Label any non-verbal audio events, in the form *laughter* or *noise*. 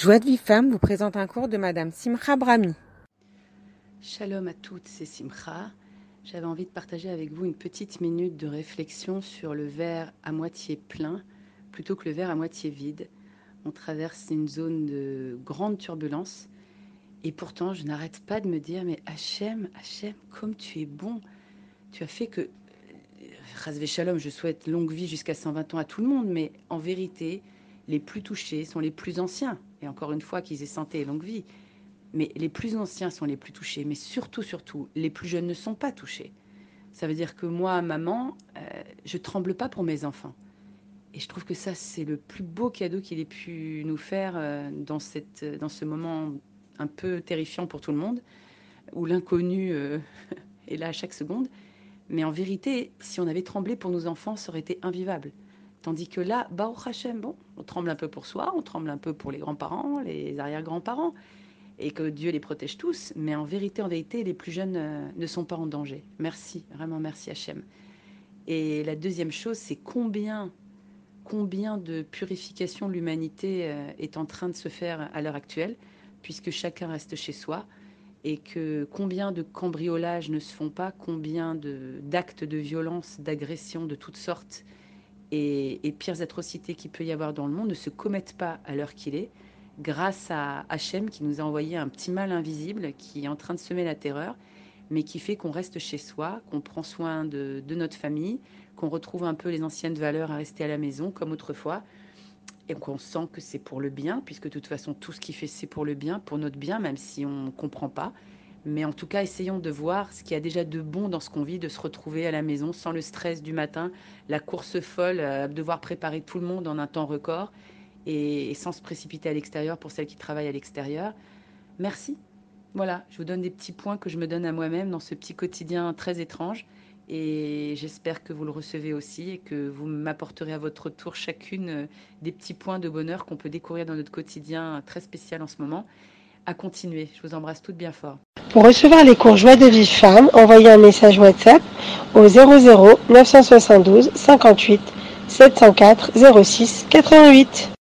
Joie de vie femme vous présente un cours de Madame Simcha Brahmi. Shalom à toutes, c'est Simcha. J'avais envie de partager avec vous une petite minute de réflexion sur le verre à moitié plein plutôt que le verre à moitié vide. On traverse une zone de grande turbulence et pourtant je n'arrête pas de me dire mais Hachem, Hachem, comme tu es bon, tu as fait que Razvé Shalom, je souhaite longue vie jusqu'à 120 ans à tout le monde, mais en vérité, les plus touchés sont les plus anciens. Et encore une fois, qu'ils aient santé et longue vie. Mais les plus anciens sont les plus touchés. Mais surtout, surtout, les plus jeunes ne sont pas touchés. Ça veut dire que moi, maman, euh, je tremble pas pour mes enfants. Et je trouve que ça, c'est le plus beau cadeau qu'il ait pu nous faire euh, dans, cette, dans ce moment un peu terrifiant pour tout le monde, où l'inconnu euh, *laughs* est là à chaque seconde. Mais en vérité, si on avait tremblé pour nos enfants, ça aurait été invivable. Tandis que là, Baruch Hashem, bon, on tremble un peu pour soi, on tremble un peu pour les grands-parents, les arrière-grands-parents, et que Dieu les protège tous. Mais en vérité, en vérité, les plus jeunes euh, ne sont pas en danger. Merci, vraiment merci Hachem. Et la deuxième chose, c'est combien, combien de purification l'humanité euh, est en train de se faire à l'heure actuelle, puisque chacun reste chez soi et que combien de cambriolages ne se font pas, combien d'actes de violence, d'agression de toutes sortes et, pires atrocités qu'il peut y avoir dans le monde ne se commettent pas à l'heure qu'il est, grâce à Hachem qui nous a envoyé un petit mal invisible qui est en train de semer la terreur, mais qui fait qu'on reste chez soi, qu'on prend soin de, notre famille, qu'on retrouve un peu les anciennes valeurs à rester à la maison comme autrefois, et qu'on sent que c'est pour le bien, puisque de toute façon tout ce qui fait c'est pour le bien, pour notre bien, même si on ne comprend pas. Mais en tout cas, essayons de voir ce qu'il y a déjà de bon dans ce qu'on vit, de se retrouver à la maison sans le stress du matin, la course folle, euh, devoir préparer tout le monde en un temps record et, sans se précipiter à l'extérieur pour celles qui travaillent à l'extérieur. Merci. Voilà, je vous donne des petits points que je me donne à moi-même dans ce petit quotidien très étrange. Et j'espère que vous le recevez aussi et que vous m'apporterez à votre tour chacune euh, des petits points de bonheur qu'on peut découvrir dans notre quotidien très spécial en ce moment. À continuer. Je vous embrasse toutes bien fort. Pour recevoir les cours Joie de vie femme, envoyez un message WhatsApp au 00 972 58 704 06 88.